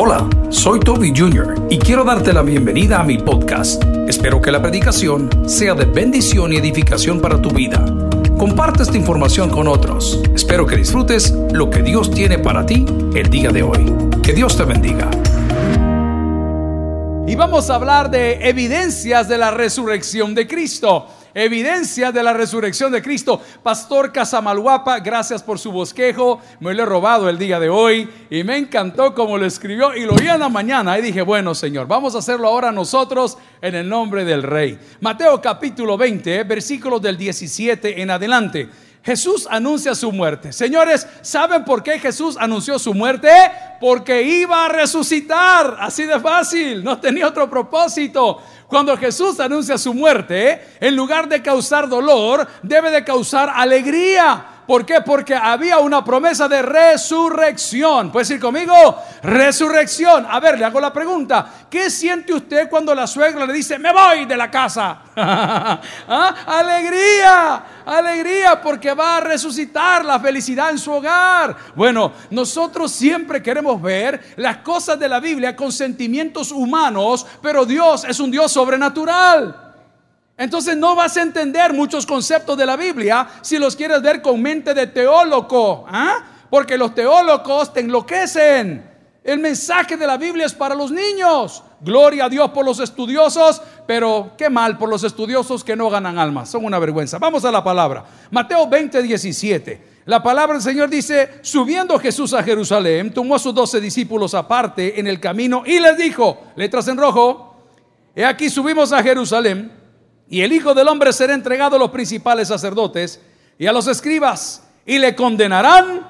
Hola, soy Toby Jr. y quiero darte la bienvenida a mi podcast. Espero que la predicación sea de bendición y edificación para tu vida. Comparte esta información con otros. Espero que disfrutes lo que Dios tiene para ti el día de hoy. Que Dios te bendiga. Y vamos a hablar de evidencias de la resurrección de Cristo evidencia de la resurrección de Cristo. Pastor Casamaluapa, gracias por su bosquejo. Me lo he robado el día de hoy y me encantó como lo escribió y lo vi en la mañana y dije, bueno Señor, vamos a hacerlo ahora nosotros en el nombre del Rey. Mateo capítulo 20, versículos del 17 en adelante. Jesús anuncia su muerte. Señores, ¿saben por qué Jesús anunció su muerte? Porque iba a resucitar. Así de fácil. No tenía otro propósito. Cuando Jesús anuncia su muerte, en lugar de causar dolor, debe de causar alegría. ¿Por qué? Porque había una promesa de resurrección. ¿Puede decir conmigo? Resurrección. A ver, le hago la pregunta. ¿Qué siente usted cuando la suegra le dice, me voy de la casa? ¿Ah? Alegría, alegría, porque va a resucitar la felicidad en su hogar. Bueno, nosotros siempre queremos ver las cosas de la Biblia con sentimientos humanos, pero Dios es un Dios sobrenatural. Entonces no vas a entender muchos conceptos de la Biblia si los quieres ver con mente de teólogo, ¿ah? porque los teólogos te enloquecen. El mensaje de la Biblia es para los niños. Gloria a Dios por los estudiosos, pero qué mal por los estudiosos que no ganan almas. Son una vergüenza. Vamos a la palabra. Mateo 20, 17. La palabra del Señor dice, subiendo Jesús a Jerusalén, tomó a sus doce discípulos aparte en el camino y les dijo, letras en rojo, he aquí subimos a Jerusalén y el Hijo del Hombre será entregado a los principales sacerdotes y a los escribas y le condenarán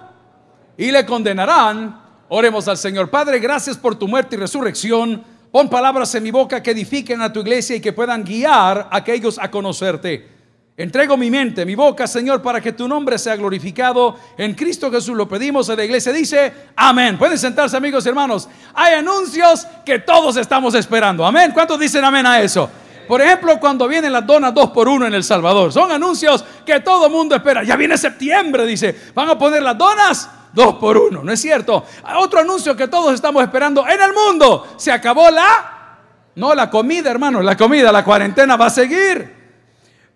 y le condenarán. Oremos al Señor. Padre, gracias por tu muerte y resurrección. Pon palabras en mi boca que edifiquen a tu iglesia y que puedan guiar a aquellos a conocerte. Entrego mi mente, mi boca, Señor, para que tu nombre sea glorificado. En Cristo Jesús lo pedimos. En la iglesia dice, amén. Pueden sentarse, amigos y hermanos. Hay anuncios que todos estamos esperando. Amén. ¿Cuántos dicen amén a eso? Por ejemplo, cuando vienen las donas dos por uno en El Salvador. Son anuncios que todo mundo espera. Ya viene septiembre, dice. Van a poner las donas dos por uno. ¿No es cierto? Otro anuncio que todos estamos esperando en el mundo. Se acabó la... No, la comida, hermano. La comida, la cuarentena va a seguir.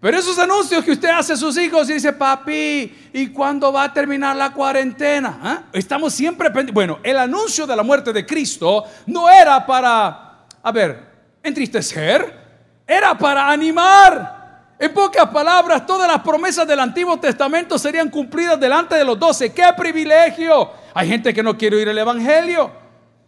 Pero esos anuncios que usted hace a sus hijos y dice, papi, ¿y cuándo va a terminar la cuarentena? ¿Ah? Estamos siempre pendientes. Bueno, el anuncio de la muerte de Cristo no era para, a ver, entristecer, era para animar. En pocas palabras, todas las promesas del Antiguo Testamento serían cumplidas delante de los doce. ¡Qué privilegio! Hay gente que no quiere oír el Evangelio.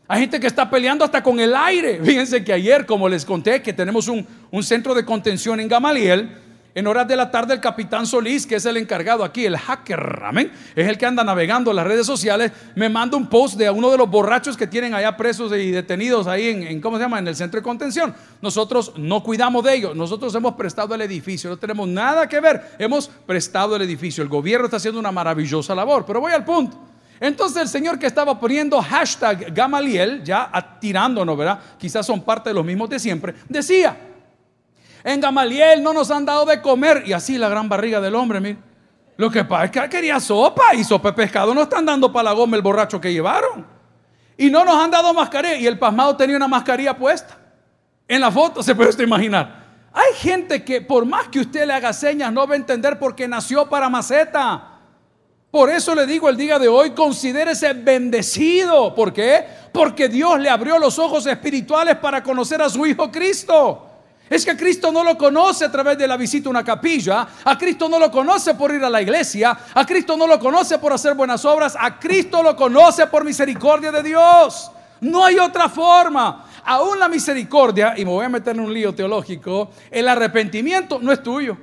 Hay gente que está peleando hasta con el aire. Fíjense que ayer, como les conté, que tenemos un, un centro de contención en Gamaliel, en horas de la tarde el capitán Solís, que es el encargado aquí, el hacker, amén, es el que anda navegando las redes sociales, me manda un post de uno de los borrachos que tienen allá presos y detenidos ahí en, ¿cómo se llama? En el centro de contención. Nosotros no cuidamos de ellos, nosotros hemos prestado el edificio, no tenemos nada que ver, hemos prestado el edificio. El gobierno está haciendo una maravillosa labor, pero voy al punto. Entonces el señor que estaba poniendo hashtag Gamaliel, ya tirándonos, ¿verdad? Quizás son parte de los mismos de siempre, decía, en Gamaliel no nos han dado de comer. Y así la gran barriga del hombre, mire. Lo que pasa es que quería sopa y sopa de pescado. No están dando para la goma el borracho que llevaron. Y no nos han dado mascarilla. Y el pasmado tenía una mascarilla puesta. En la foto se puede usted imaginar. Hay gente que por más que usted le haga señas no va a entender porque nació para maceta. Por eso le digo el día de hoy, considérese bendecido. ¿Por qué? Porque Dios le abrió los ojos espirituales para conocer a su Hijo Cristo. Es que Cristo no lo conoce a través de la visita a una capilla, a Cristo no lo conoce por ir a la iglesia, a Cristo no lo conoce por hacer buenas obras, a Cristo lo conoce por misericordia de Dios. No hay otra forma. Aún la misericordia, y me voy a meter en un lío teológico, el arrepentimiento no es tuyo.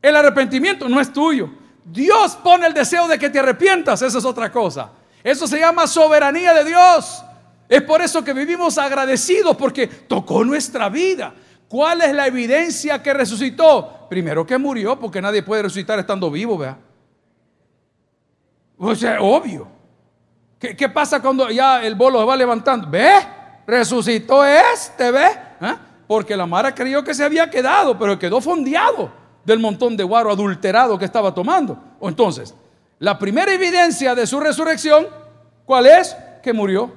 El arrepentimiento no es tuyo. Dios pone el deseo de que te arrepientas, esa es otra cosa. Eso se llama soberanía de Dios. Es por eso que vivimos agradecidos porque tocó nuestra vida. ¿Cuál es la evidencia que resucitó? Primero que murió, porque nadie puede resucitar estando vivo, vea. O sea, obvio. ¿Qué, pasa cuando ya el bolo se va levantando? ¿Ve? Resucitó este, ¿ve? ¿Ah? Porque la Mara creyó que se había quedado, pero quedó fondeado del montón de guaro adulterado que estaba tomando. O entonces, la primera evidencia de su resurrección, ¿cuál es? Que murió.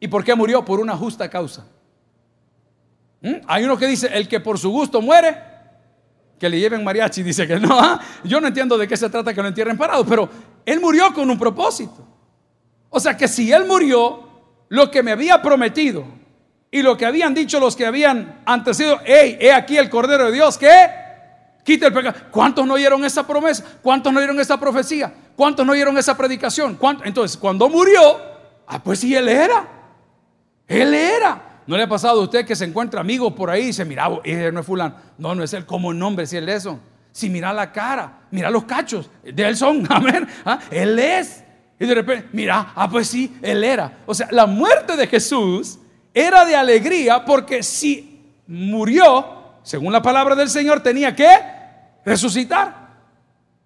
¿Y por qué murió? Por una justa causa. ¿Mm? Hay uno que dice, el que por su gusto muere, que le lleven mariachi, dice que no. ¿ah? Yo no entiendo de qué se trata que lo entierren parado, pero él murió con un propósito. O sea que si él murió, lo que me había prometido y lo que habían dicho los que habían antecedido, hey, he aquí el Cordero de Dios que quita el pecado. ¿Cuántos no oyeron esa promesa? ¿Cuántos no oyeron esa profecía? ¿Cuántos no oyeron esa predicación? Entonces, cuando murió, ah, pues sí, él era. Él era. ¿No le ha pasado a usted que se encuentra amigos por ahí y dice, mira, ese no es fulano? No, no es él. como nombre si él es eso? Si mira la cara, mira los cachos, de él son, amén. ¿ah? Él es. Y de repente, mira, ah, pues sí, él era. O sea, la muerte de Jesús era de alegría porque si murió, según la palabra del Señor, tenía que resucitar.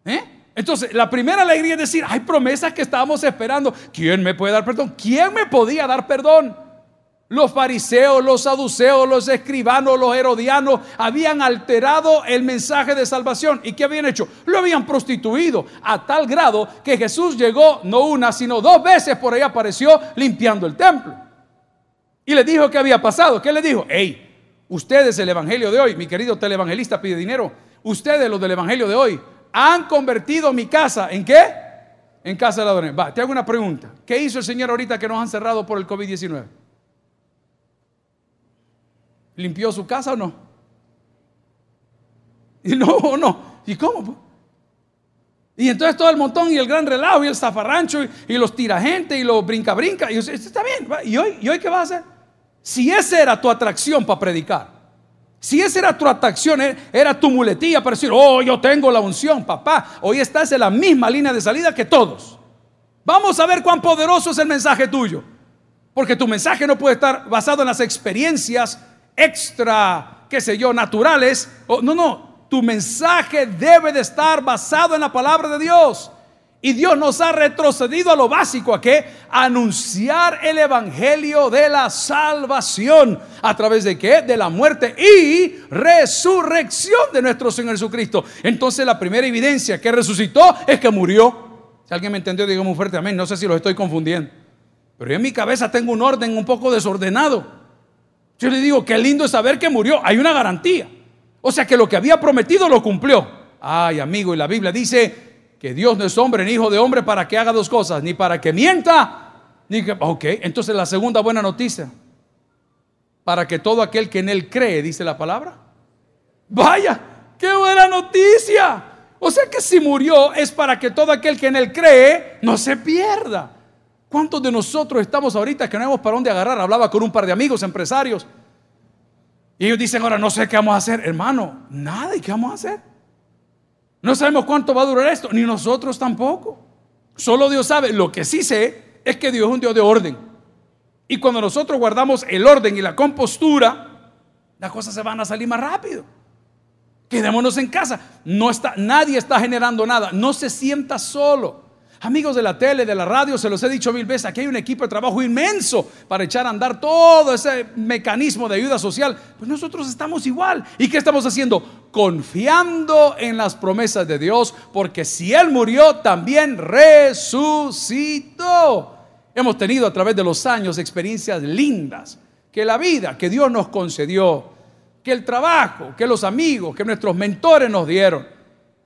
¿Eh? Entonces, la primera alegría es decir, hay promesas que estábamos esperando. ¿Quién me puede dar perdón? ¿Quién me podía dar perdón? Los fariseos, los saduceos, los escribanos, los herodianos habían alterado el mensaje de salvación. ¿Y qué habían hecho? Lo habían prostituido a tal grado que Jesús llegó no una, sino dos veces por ahí apareció limpiando el templo. Y le dijo qué había pasado. ¿Qué le dijo? Hey, ustedes el evangelio de hoy, mi querido televangelista pide dinero. Ustedes los del evangelio de hoy han convertido mi casa en qué? En casa de ladrones. Va, te hago una pregunta. ¿Qué hizo el Señor ahorita que nos han cerrado por el COVID-19? ¿Limpió su casa o no? Y no, no. ¿Y cómo? Y entonces todo el montón y el gran relajo y el zafarrancho y, los tiragentes y los brinca-brinca. Y está bien. ¿Y hoy, ¿Y hoy qué vas a hacer? Si esa era tu atracción para predicar, si esa era tu atracción, eh, era tu muletilla para decir, oh, yo tengo la unción, papá, hoy estás en la misma línea de salida que todos. Vamos a ver cuán poderoso es el mensaje tuyo. Porque tu mensaje no puede estar basado en las experiencias extra, qué sé yo, naturales. no, no, tu mensaje debe de estar basado en la palabra de Dios. Y Dios nos ha retrocedido a lo básico, ¿a qué? Anunciar el evangelio de la salvación. ¿A través de qué? De la muerte y resurrección de nuestro Señor Jesucristo. Entonces la primera evidencia que resucitó es que murió. Si alguien me entendió, diga muy fuerte amén. No sé si lo estoy confundiendo. Pero yo en mi cabeza tengo un orden un poco desordenado. Yo le digo, qué lindo es saber que murió. Hay una garantía. O sea que lo que había prometido lo cumplió. Ay, amigo, y la Biblia dice que Dios no es hombre ni hijo de hombre para que haga dos cosas, ni para que mienta, ni que... Ok, entonces la segunda buena noticia. Para que todo aquel que en él cree, dice la palabra. Vaya, qué buena noticia. O sea que si murió es para que todo aquel que en él cree no se pierda. ¿Cuántos de nosotros estamos ahorita que no hemos para dónde agarrar? Hablaba con un par de amigos empresarios. Y ellos dicen, ahora no sé qué vamos a hacer. Hermano, nada, ¿y qué vamos a hacer? No sabemos cuánto va a durar esto, ni nosotros tampoco. Solo Dios sabe. Lo que sí sé es que Dios es un Dios de orden. Y cuando nosotros guardamos el orden y la compostura, las cosas se van a salir más rápido. Quedémonos en casa. No está, nadie está generando nada. No se sienta solo. Amigos de la tele, de la radio, se los he dicho mil veces, aquí hay un equipo de trabajo inmenso para echar a andar todo ese mecanismo de ayuda social. Pues nosotros estamos igual. ¿Y qué estamos haciendo? Confiando en las promesas de Dios, porque si Él murió, también resucitó. Hemos tenido a través de los años experiencias lindas, que la vida que Dios nos concedió, que el trabajo, que los amigos, que nuestros mentores nos dieron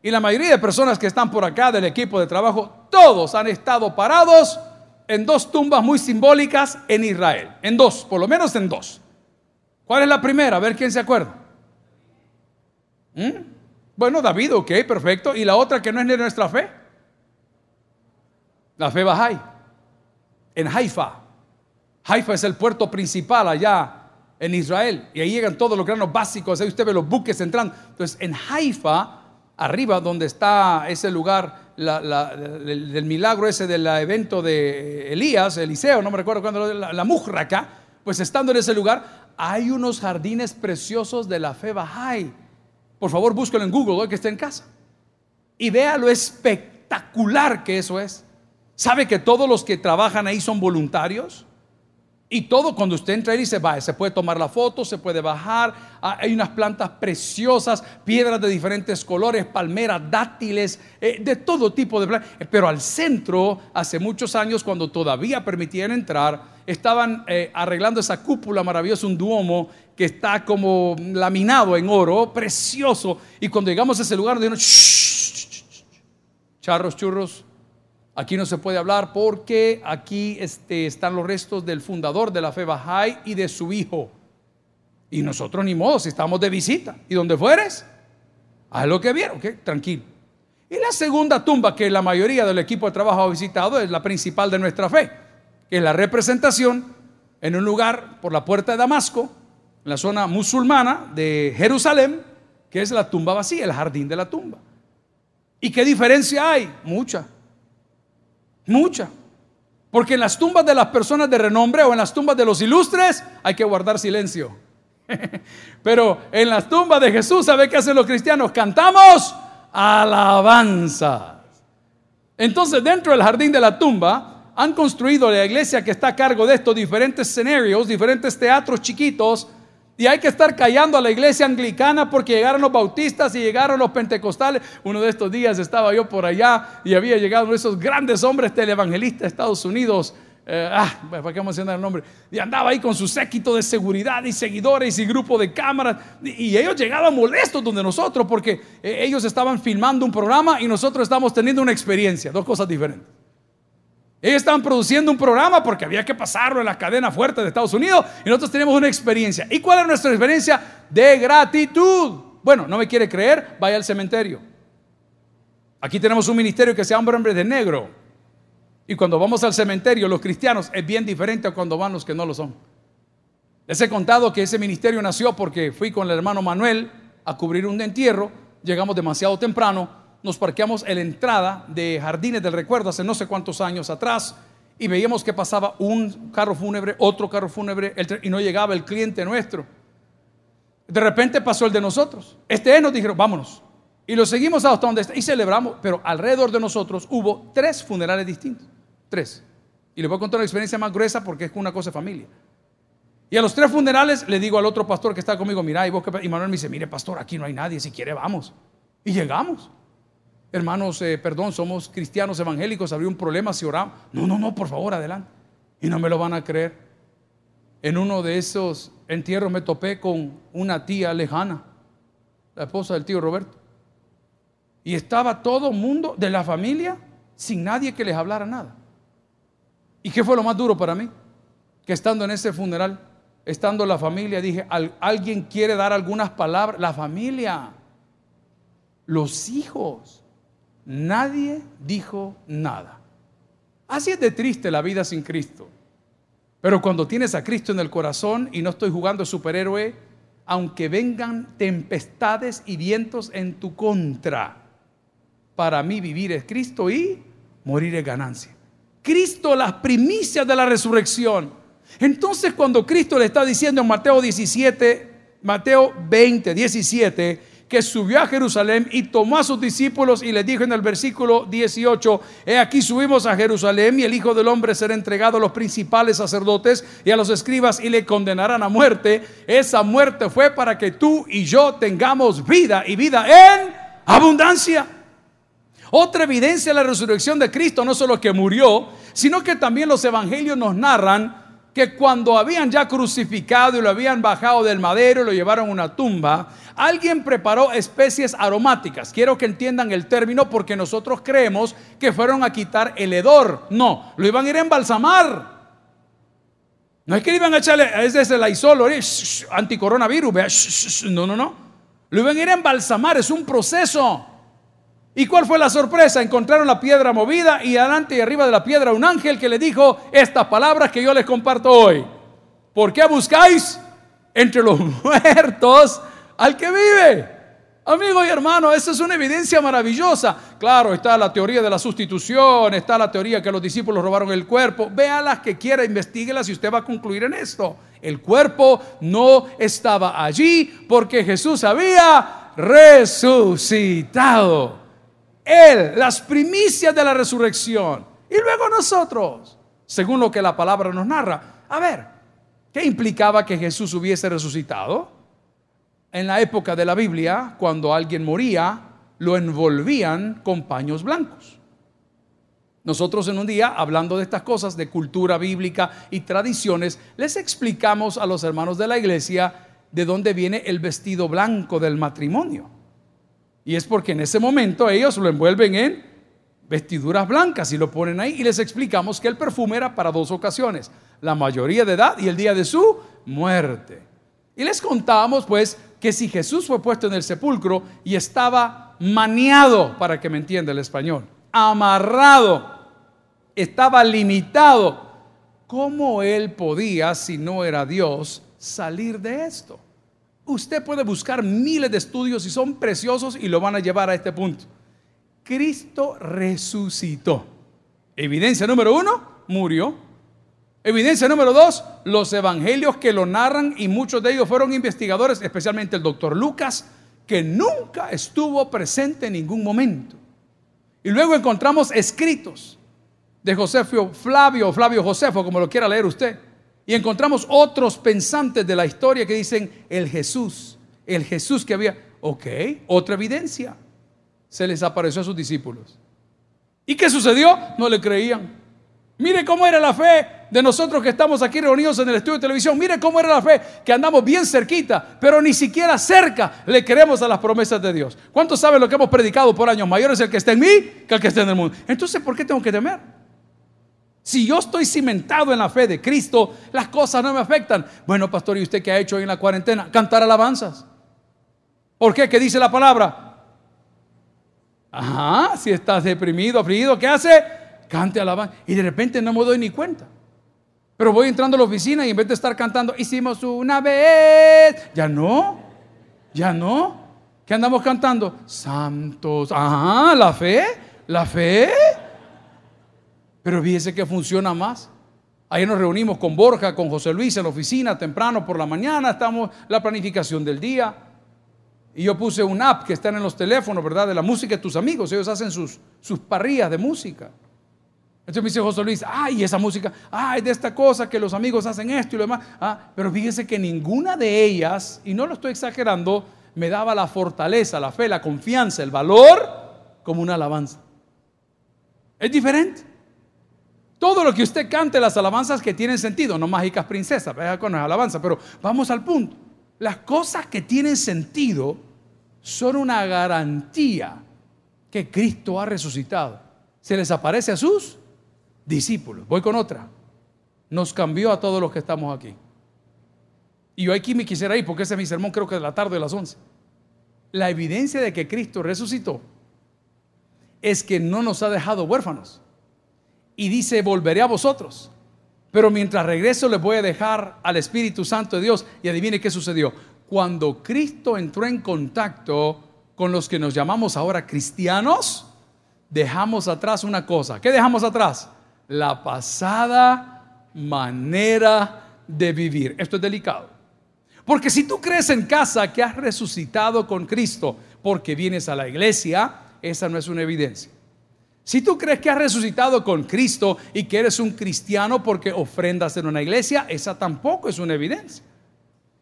y la mayoría de personas que están por acá del equipo de trabajo, todos han estado parados en dos tumbas muy simbólicas en Israel. En dos, por lo menos en dos. ¿Cuál es la primera? A ver quién se acuerda. ¿Mm? Bueno, David, ok, perfecto. ¿Y la otra que no es de nuestra fe? La fe Bahá'í. En Haifa. Haifa es el puerto principal allá en Israel. Y ahí llegan todos los granos básicos. Ahí usted ve los buques entrando. Entonces, en Haifa arriba donde está ese lugar del, milagro ese del evento de Elías, Eliseo, no me recuerdo cuándo, la, la Mujraca, pues estando en ese lugar, hay unos jardines preciosos de la fe Bahá'í. Por favor, búsquelo en Google, hoy que esté en casa. Y vea lo espectacular que eso es. ¿Sabe que todos los que trabajan ahí son voluntarios? Y todo cuando usted entra y se va, se puede tomar la foto, se puede bajar, ah, hay unas plantas preciosas, piedras de diferentes colores, palmeras, dátiles, eh, de todo tipo de plantas. Pero al centro, hace muchos años, cuando todavía permitían entrar, estaban eh, arreglando esa cúpula maravillosa, un duomo que está como laminado en oro, precioso. Y cuando llegamos a ese lugar, dijeron, charros, churros, Aquí no se puede hablar porque aquí este, están los restos del fundador de la fe Bahá'í y de su hijo. Y nosotros ni modo, si estamos de visita. ¿Y donde fueres? Haz lo que vieron, ¿ok? Tranquilo. Y la segunda tumba que la mayoría del equipo de trabajo ha visitado es la principal de nuestra fe, que es la representación en un lugar por la puerta de Damasco, en la zona musulmana de Jerusalén, que es la tumba vacía, el jardín de la tumba. ¿Y qué diferencia hay? Mucha. Mucha. Porque en las tumbas de las personas de renombre o en las tumbas de los ilustres hay que guardar silencio. Pero en las tumbas de Jesús, ¿sabe qué hacen los cristianos? Cantamos alabanzas. Entonces, dentro del jardín de la tumba, han construido la iglesia que está a cargo de estos diferentes escenarios, diferentes teatros chiquitos, y hay que estar callando a la iglesia anglicana porque llegaron los bautistas y llegaron los pentecostales. Uno de estos días estaba yo por allá y había llegado uno de esos grandes hombres televangelistas de Estados Unidos. Eh, ah, ¿para qué a el nombre? Y andaba ahí con su séquito de seguridad y seguidores y grupo de cámaras. Y, ellos llegaban molestos donde nosotros porque eh, ellos estaban filmando un programa y nosotros estamos teniendo una experiencia. Dos cosas diferentes. Ellos estaban produciendo un programa porque había que pasarlo en la cadena fuerte de Estados Unidos y nosotros tenemos una experiencia. ¿Y cuál es nuestra experiencia? De gratitud. Bueno, no me quiere creer, vaya al cementerio. Aquí tenemos un ministerio que se llama Hombre de Negro. Y cuando vamos al cementerio, los cristianos, es bien diferente a cuando van los que no lo son. Les he contado que ese ministerio nació porque fui con el hermano Manuel a cubrir un entierro. Llegamos demasiado temprano nos parqueamos en la entrada de Jardines del Recuerdo hace no sé cuántos años atrás y veíamos que pasaba un carro fúnebre, otro carro fúnebre y no llegaba el cliente nuestro. De repente pasó el de nosotros. Este nos dijeron, vámonos. Y lo seguimos hasta donde está y celebramos, pero alrededor de nosotros hubo tres funerales distintos. Tres. Y les voy a contar una experiencia más gruesa porque es una cosa de familia. Y a los tres funerales le digo al otro pastor que está conmigo, mira, y, vos, y Manuel me dice, mire pastor, aquí no hay nadie, si quiere vamos. Y llegamos hermanos, eh, perdón, somos cristianos evangélicos, habría un problema si oramos. No, no, no, por favor, adelante. Y no me lo van a creer. En uno de esos entierros me topé con una tía lejana, la esposa del tío Roberto. Y estaba todo mundo de la familia sin nadie que les hablara nada. ¿Y qué fue lo más duro para mí? Que estando en ese funeral, estando la familia, dije, ¿alguien quiere dar algunas palabras? La familia, los hijos. Nadie dijo nada. Así es de triste la vida sin Cristo. Pero cuando tienes a Cristo en el corazón y no estoy jugando superhéroe, aunque vengan tempestades y vientos en tu contra, para mí vivir es Cristo y morir es ganancia. Cristo las primicias de la resurrección. Entonces cuando Cristo le está diciendo en Mateo 17, Mateo 20, 17, que subió a Jerusalén y tomó a sus discípulos y les dijo en el versículo 18, he aquí subimos a Jerusalén y el Hijo del Hombre será entregado a los principales sacerdotes y a los escribas y le condenarán a muerte. Esa muerte fue para que tú y yo tengamos vida y vida en abundancia. Otra evidencia de la resurrección de Cristo, no solo que murió, sino que también los evangelios nos narran que cuando habían ya crucificado y lo habían bajado del madero y lo llevaron a una tumba, alguien preparó especies aromáticas. Quiero que entiendan el término porque nosotros creemos que fueron a quitar el hedor. No, lo iban a ir a embalsamar. No es que le iban a echarle, ese es el anticoronavirus, no, no, no. Lo iban a ir a embalsamar, es un proceso. ¿Y cuál fue la sorpresa? Encontraron la piedra movida y adelante y arriba de la piedra un ángel que le dijo estas palabras que yo les comparto hoy. ¿Por qué buscáis entre los muertos al que vive? Amigo y hermano, esa es una evidencia maravillosa. Claro, está la teoría de la sustitución, está la teoría que los discípulos robaron el cuerpo. las que quiera, investiguelas y usted va a concluir en esto. El cuerpo no estaba allí porque Jesús había resucitado. Él, las primicias de la resurrección. Y luego nosotros, según lo que la palabra nos narra. A ver, ¿Qué implicaba que Jesús hubiese resucitado? En la época de la Biblia, cuando alguien moría, lo envolvían con paños blancos. Nosotros en un día, hablando de estas cosas, de cultura bíblica y tradiciones, les explicamos a los hermanos de la iglesia de dónde viene el vestido blanco del matrimonio. Y es porque en ese momento ellos lo envuelven en vestiduras blancas y lo ponen ahí y les explicamos que el perfume era para dos ocasiones, la mayoría de edad y el día de su muerte. Y les contábamos pues que si Jesús fue puesto en el sepulcro y estaba maniado, para que me entienda el español, amarrado, estaba limitado, ¿cómo él podía, si no era Dios, salir de esto? Usted puede buscar miles de estudios y son preciosos y lo van a llevar a este punto. Cristo resucitó. Evidencia número uno, murió. Evidencia número dos, los evangelios que lo narran y muchos de ellos fueron investigadores, especialmente el doctor Lucas, que nunca estuvo presente en ningún momento. Y luego encontramos escritos de Josefo Flavio, Flavio Josefo, como lo quiera leer usted. Y encontramos otros pensantes de la historia que dicen el Jesús, el Jesús que había. Ok, otra evidencia. Se les apareció a sus discípulos. ¿Y qué sucedió? No le creían. Mire cómo era la fe de nosotros que estamos aquí reunidos en el estudio de televisión. Mire cómo era la fe que andamos bien cerquita, pero ni siquiera cerca le queremos a las promesas de Dios. ¿Cuántos saben lo que hemos predicado por años? Mayores el que está en mí que el que está en el mundo. Entonces, ¿por qué tengo que temer? Si yo estoy cimentado en la fe de Cristo, las cosas no me afectan. Bueno, pastor, ¿y usted qué ha hecho en la cuarentena? Cantar alabanzas. ¿Por qué? ¿Qué dice la palabra? Ajá, si estás deprimido, afligido, ¿qué hace? cante alabanza. Y de repente no me doy ni cuenta. Pero voy entrando a la oficina y en vez de estar cantando, hicimos una vez, ya no, ya no. ¿Qué andamos cantando? Santos, ajá, la fe, la fe. Pero fíjese que funciona más. Ahí nos reunimos con Borja, con José Luis en la oficina temprano por la mañana, estamos la planificación del día. Y yo puse un app que están en los teléfonos, ¿verdad? De la música de tus amigos. Ellos hacen sus, sus parrillas de música. Entonces me dice José Luis, ay, esa música, ay, de esta cosa que los amigos hacen esto y lo demás. Ah, pero fíjese que ninguna de ellas, y no lo estoy exagerando, me daba la fortaleza, la fe, la confianza, el valor como una alabanza. Es diferente. Todo lo que usted cante, las alabanzas que tienen sentido, no mágicas princesas, con las alabanzas, pero vamos al punto. Las cosas que tienen sentido son una garantía que Cristo ha resucitado. Se les aparece a sus discípulos. Voy con otra. Nos cambió a todos los que estamos aquí. Y yo aquí me quisiera ir porque ese es mi sermón, creo que de la tarde de las 11. La evidencia de que Cristo resucitó es que no nos ha dejado huérfanos. Y dice, volveré a vosotros. Pero mientras regreso les voy a dejar al Espíritu Santo de Dios. Y adivine qué sucedió. Cuando Cristo entró en contacto con los que nos llamamos ahora cristianos, dejamos atrás una cosa. ¿Qué dejamos atrás? la pasada manera de vivir. Esto es delicado. Porque si tú crees en casa que has resucitado con Cristo porque vienes a la iglesia, esa no es una evidencia. Si tú crees que has resucitado con Cristo y que eres un cristiano porque ofrendas en una iglesia, esa tampoco es una evidencia.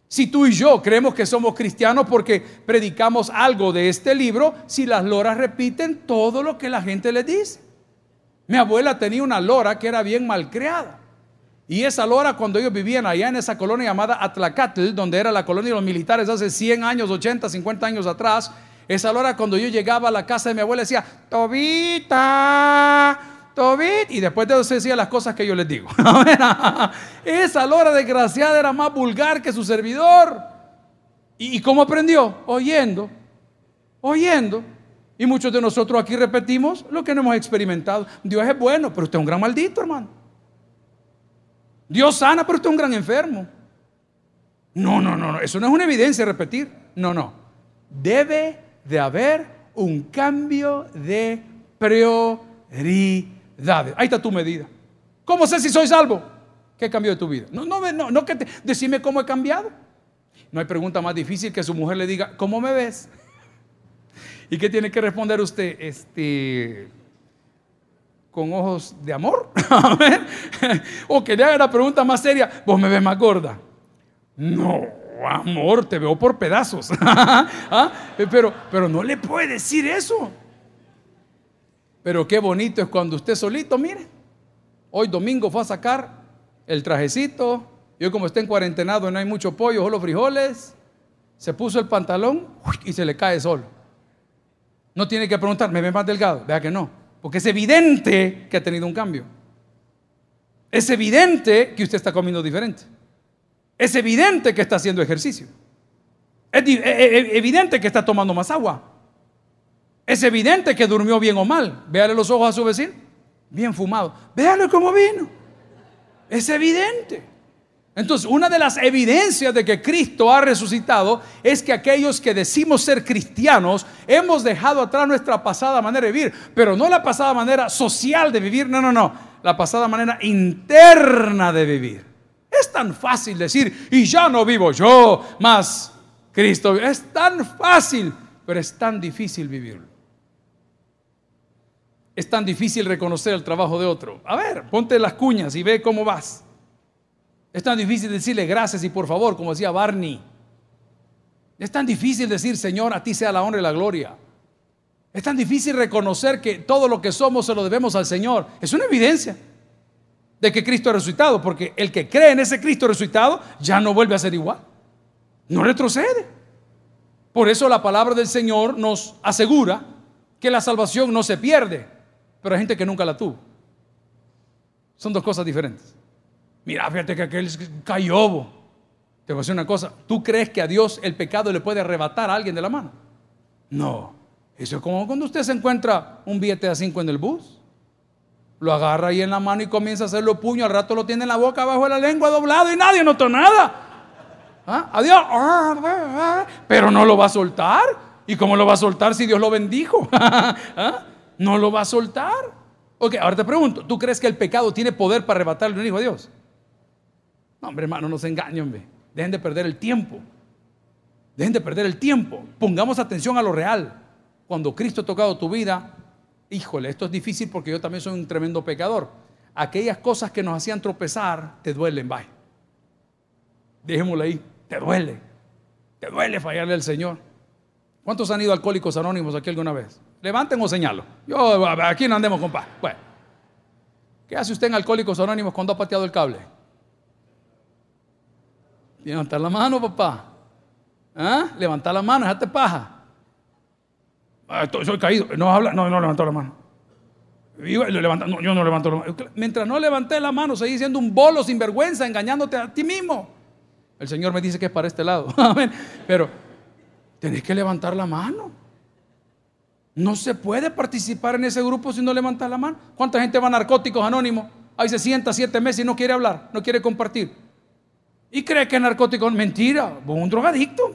Si tú y yo creemos que somos cristianos porque predicamos algo de este libro, si las loras repiten todo lo que la gente les dice. Mi abuela tenía una lora que era bien malcriada. Y esa lora, cuando ellos vivían allá en esa colonia llamada Atlacatl, donde era la colonia de los militares hace 100 años, 80, 50 años atrás, esa lora, cuando yo llegaba a la casa de mi abuela, decía, Tobita, Tobit, y después de eso decía las cosas que yo les digo. esa lora desgraciada era más vulgar que su servidor. ¿Y cómo aprendió? Oyendo, oyendo. Y muchos de nosotros aquí repetimos lo que no hemos experimentado. Dios es bueno, pero usted es un gran maldito, hermano. Dios sana, pero usted es un gran enfermo. No, no, no, no. Eso no es una evidencia repetir. No, no. Debe de haber un cambio de prioridades. Ahí está tu medida. ¿Cómo sé si soy salvo? ¿Qué cambio de tu vida? No, no, no, no que decime cómo he cambiado. No hay pregunta más difícil que su mujer le diga, ¿cómo me ves? ¿Y qué tiene que responder usted? Este, con ojos de amor? o que le haga la pregunta más seria, vos me ves más gorda. No, amor, te veo por pedazos. ¿Ah? pero, pero no le puede decir eso. Pero qué bonito es cuando usted solito, mire. Hoy domingo fue a sacar el trajecito. Y hoy como está en cuarentenado no hay mucho pollo, solo frijoles. Se puso el pantalón y se le cae solo. No tiene que preguntar, ¿me ve más delgado? Vea que no. Porque es evidente que ha tenido un cambio. Es evidente que usted está comiendo diferente. Es evidente que está haciendo ejercicio. Es e, e, e, evidente que está tomando más agua. Es evidente que durmió bien o mal. Véale los ojos a su vecino. Bien fumado. Véale cómo vino. Es evidente. Entonces, una de las evidencias de que Cristo ha resucitado es que aquellos que decimos ser cristianos hemos dejado atrás nuestra pasada manera de vivir, pero no la pasada manera social de vivir, no, no, no, la pasada manera interna de vivir. Es tan fácil decir, y ya no vivo yo, más Cristo. Es tan fácil, pero es tan difícil vivirlo. Es tan difícil reconocer el trabajo de otro. A ver, ponte las cuñas y ve cómo vas. Es tan difícil decirle gracias y por favor, como decía Barney. Es tan difícil decir, Señor, a ti sea la honra y la gloria. Es tan difícil reconocer que todo lo que somos se lo debemos al Señor. Es una evidencia de que Cristo ha resucitado, porque el que cree en ese Cristo resucitado ya no vuelve a ser igual. No retrocede. Por eso la palabra del Señor nos asegura que la salvación no se pierde, pero hay gente que nunca la tuvo. Son dos cosas diferentes. Mira, fíjate que aquel cayó. Te voy a decir una cosa. ¿Tú crees que a Dios el pecado le puede arrebatar a alguien de la mano? No. Eso es como cuando usted se encuentra un billete de cinco en el bus. Lo agarra ahí en la mano y comienza a hacerlo puño. Al rato lo tiene en la boca, abajo de la lengua, doblado y nadie notó nada. ¿Ah? Adiós. Pero no lo va a soltar. ¿Y cómo lo va a soltar si Dios lo bendijo? ¿Ah? no lo va a soltar. Ok, ahora te pregunto, ¿tú crees que el pecado tiene poder para arrebatarle un hijo a Dios? No, hombre, hermano, no se engañen. Dejen de perder el tiempo. Dejen de perder el tiempo. Pongamos atención a lo real. Cuando Cristo ha tocado tu vida, híjole, esto es difícil porque yo también soy un tremendo pecador. Aquellas cosas que nos hacían tropezar, te duelen, bye. Dejémoslo ahí, te duele. Te duele fallarle al Señor. ¿Cuántos han ido alcohólicos anónimos aquí alguna vez? Levanten o señalo. Yo, aquí no andemos, compa. Bueno, ¿qué hace usted en Alcohólicos Anónimos cuando ha pateado el cable? Levantar la mano, papá. ¿Ah? Levantar la mano, déjate paja. Ah, soy caído. No habla, no, no levantó la mano. Yo, no, yo no levanto la mano. Mientras no levanté la mano, seguí siendo un bolo sin vergüenza, engañándote a ti mismo. El Señor me dice que es para este lado. Pero tenés que levantar la mano. No se puede participar en ese grupo si no levanta la mano. ¿Cuánta gente va a narcóticos anónimos? Ahí se sienta siete meses y no quiere hablar, no quiere compartir. Y cree que es narcótico. Mentira, un drogadicto.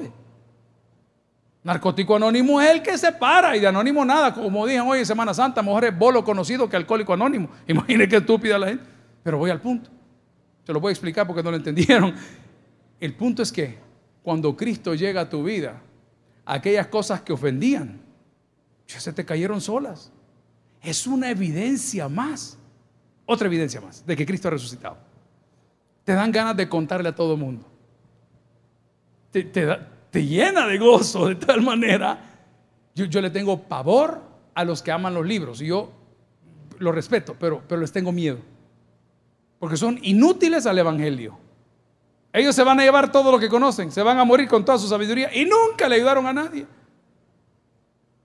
Narcótico anónimo es el que se para y de anónimo nada. Como dije hoy en Semana Santa, mejor es bolo conocido que alcohólico anónimo. Imagine qué estúpida la gente. Pero voy al punto. Se lo voy a explicar porque no lo entendieron. El punto es que cuando Cristo llega a tu vida, aquellas cosas que ofendían, ya se te cayeron solas. Es una evidencia más, otra evidencia más de que Cristo ha resucitado. Te dan ganas de contarle a todo el mundo. Te, te, llena de gozo de tal manera. Yo, yo, le tengo pavor a los que aman los libros y yo los respeto, pero, pero les tengo miedo. Porque son inútiles al Evangelio. Ellos se van a llevar todo lo que conocen, se van a morir con toda su sabiduría y nunca le ayudaron a nadie.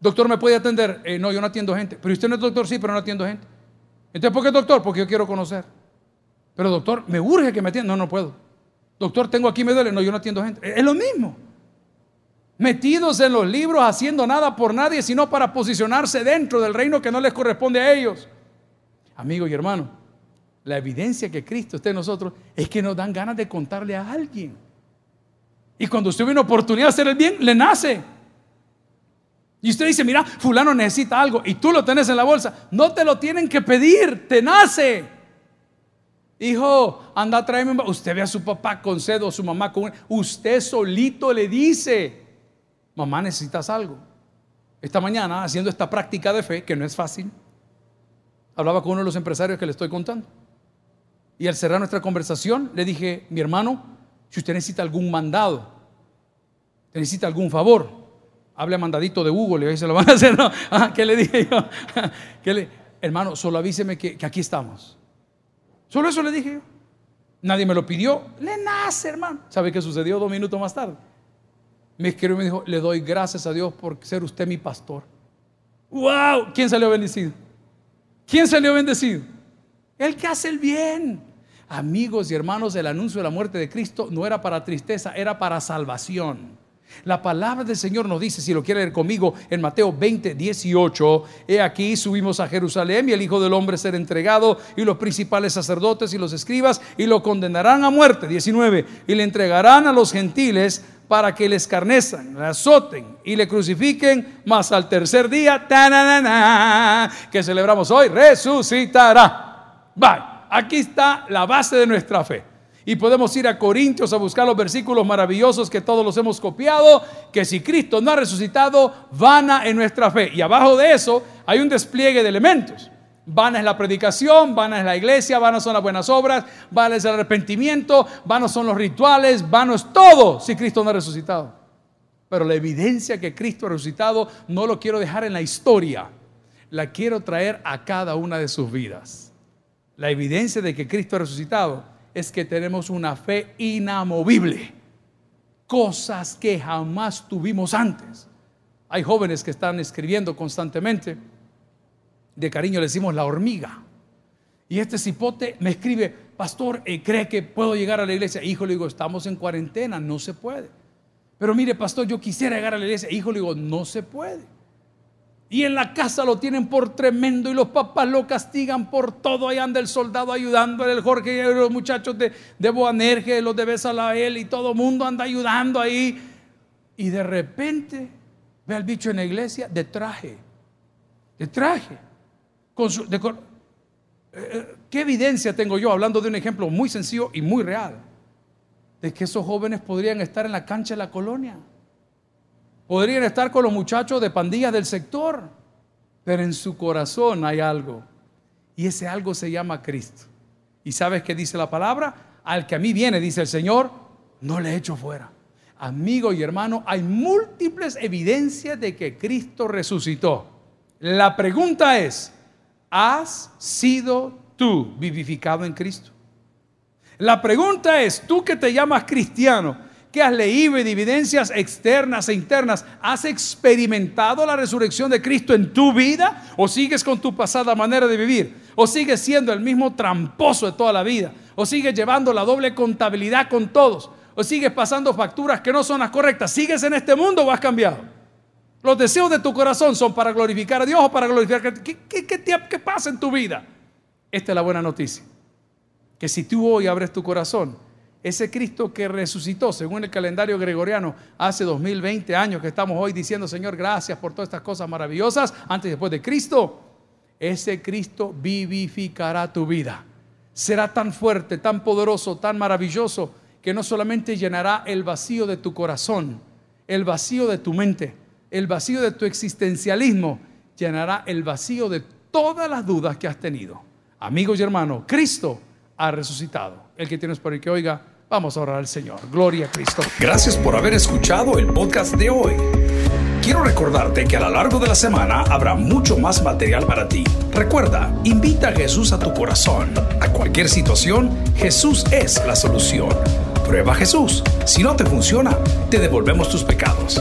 Doctor, ¿me puede atender? Eh, no, yo no atiendo gente. Pero usted no es doctor, sí, pero no atiendo gente. Entonces, ¿por qué doctor? Porque yo quiero conocer. Pero doctor, me urge que me atienda. No, no puedo. Doctor, tengo aquí, me duele. No, yo no atiendo gente. Es lo mismo. Metidos en los libros, haciendo nada por nadie, sino para posicionarse dentro del reino que no les corresponde a ellos. Amigo y hermano, la evidencia que Cristo está en nosotros es que nos dan ganas de contarle a alguien. Y cuando usted ve una oportunidad de hacer el bien, le nace. Y usted dice, mira, fulano necesita algo y tú lo tenés en la bolsa. No te lo tienen que pedir, te nace. Hijo, anda a traerme. Usted ve a su papá con sed o su mamá con... Usted solito le dice, mamá, necesitas algo. Esta mañana, haciendo esta práctica de fe, que no es fácil, Hablaba con uno de los empresarios que le estoy contando. Y al cerrar nuestra conversación, le dije, mi hermano, si usted necesita algún mandado, necesita algún favor, hable a mandadito de Hugo, le se lo van a hacer. Ah, ¿Qué le dije yo? ¿Qué le? Hermano, solo avíseme que, que aquí estamos. Solo eso le dije yo. Nadie me lo pidió. Le nace, hermano. ¿Sabe qué sucedió dos minutos más tarde? Me escribió y me dijo, le doy gracias a Dios por ser usted mi pastor. ¡Wow! ¿Quién salió bendecido? ¿Quién salió bendecido? El que hace el bien. Amigos y hermanos, el anuncio de la muerte de Cristo no era para tristeza, era para salvación. La palabra del Señor nos dice, si lo quiere leer conmigo, en Mateo 20, 18, he aquí subimos a Jerusalén y el Hijo del Hombre será entregado y los principales sacerdotes y los escribas y lo condenarán a muerte, 19, y le entregarán a los gentiles para que le escarnezan, le azoten y le crucifiquen, mas al tercer día, que celebramos hoy, resucitará. Bye. Aquí está la base de nuestra fe. Y podemos ir a Corintios a buscar los versículos maravillosos que todos los hemos copiado, que si Cristo no ha resucitado, vana en nuestra fe. Y abajo de eso hay un despliegue de elementos. Vana es la predicación, vana es la iglesia, vanas son las buenas obras, vana es el arrepentimiento, vanos son los rituales, vano es todo si Cristo no ha resucitado. Pero la evidencia que Cristo ha resucitado no lo quiero dejar en la historia, la quiero traer a cada una de sus vidas. La evidencia de que Cristo ha resucitado es que tenemos una fe inamovible, cosas que jamás tuvimos antes. Hay jóvenes que están escribiendo constantemente de cariño le decimos la hormiga. Y este cipote me escribe, pastor, eh, ¿cree que puedo llegar a la iglesia? Hijo, le digo, estamos en cuarentena, no se puede. Pero mire, pastor, yo quisiera llegar a la iglesia. Hijo, le digo, no se puede. Y en la casa lo tienen por tremendo y los papás lo castigan por todo. Ahí anda el soldado ayudándole, el Jorge y los muchachos de, de Boanerge, los de Besalael y todo el mundo anda ayudando ahí. Y de repente ve al bicho en la iglesia de traje, de traje. Eh, eh, ¿Qué evidencia tengo yo, hablando de un ejemplo muy sencillo y muy real, de que esos jóvenes podrían estar en la cancha de la colonia? Podrían estar con los muchachos de pandillas del sector, pero en su corazón hay algo. Y ese algo se llama Cristo. ¿Y sabes qué dice la palabra? Al que a mí viene, dice el Señor, no le echo fuera. Amigo y hermano, hay múltiples evidencias de que Cristo resucitó. La pregunta es, ¿Has sido tú vivificado en Cristo? La pregunta es, tú que te llamas cristiano, que has leído en evidencias externas e internas, ¿has experimentado la resurrección de Cristo en tu vida? ¿O sigues con tu pasada manera de vivir? ¿O sigues siendo el mismo tramposo de toda la vida? ¿O sigues llevando la doble contabilidad con todos? ¿O sigues pasando facturas que no son las correctas? ¿Sigues en este mundo o has cambiado? Los deseos de tu corazón son para glorificar a Dios o para glorificar a ¿Qué, qué, qué, pasa en tu vida? Esta es la buena noticia. Que si tú hoy abres tu corazón, ese Cristo que resucitó, según el calendario gregoriano, hace 2020 años que estamos hoy diciendo, Señor, gracias por todas estas cosas maravillosas, antes y después de Cristo, ese Cristo vivificará tu vida. Será tan fuerte, tan poderoso, tan maravilloso, que no solamente llenará el vacío de tu corazón, el vacío de tu mente, el vacío de tu existencialismo llenará el vacío de todas las dudas que has tenido. Amigos y hermanos, Cristo ha resucitado. El que tienes por el que oiga, vamos a orar al Señor. Gloria a Cristo. Gracias por haber escuchado el podcast de hoy. Quiero recordarte que a lo largo de la semana habrá mucho más material para ti. Recuerda, invita a Jesús a tu corazón. A cualquier situación, Jesús es la solución. Prueba a Jesús. Si no te funciona, te devolvemos tus pecados.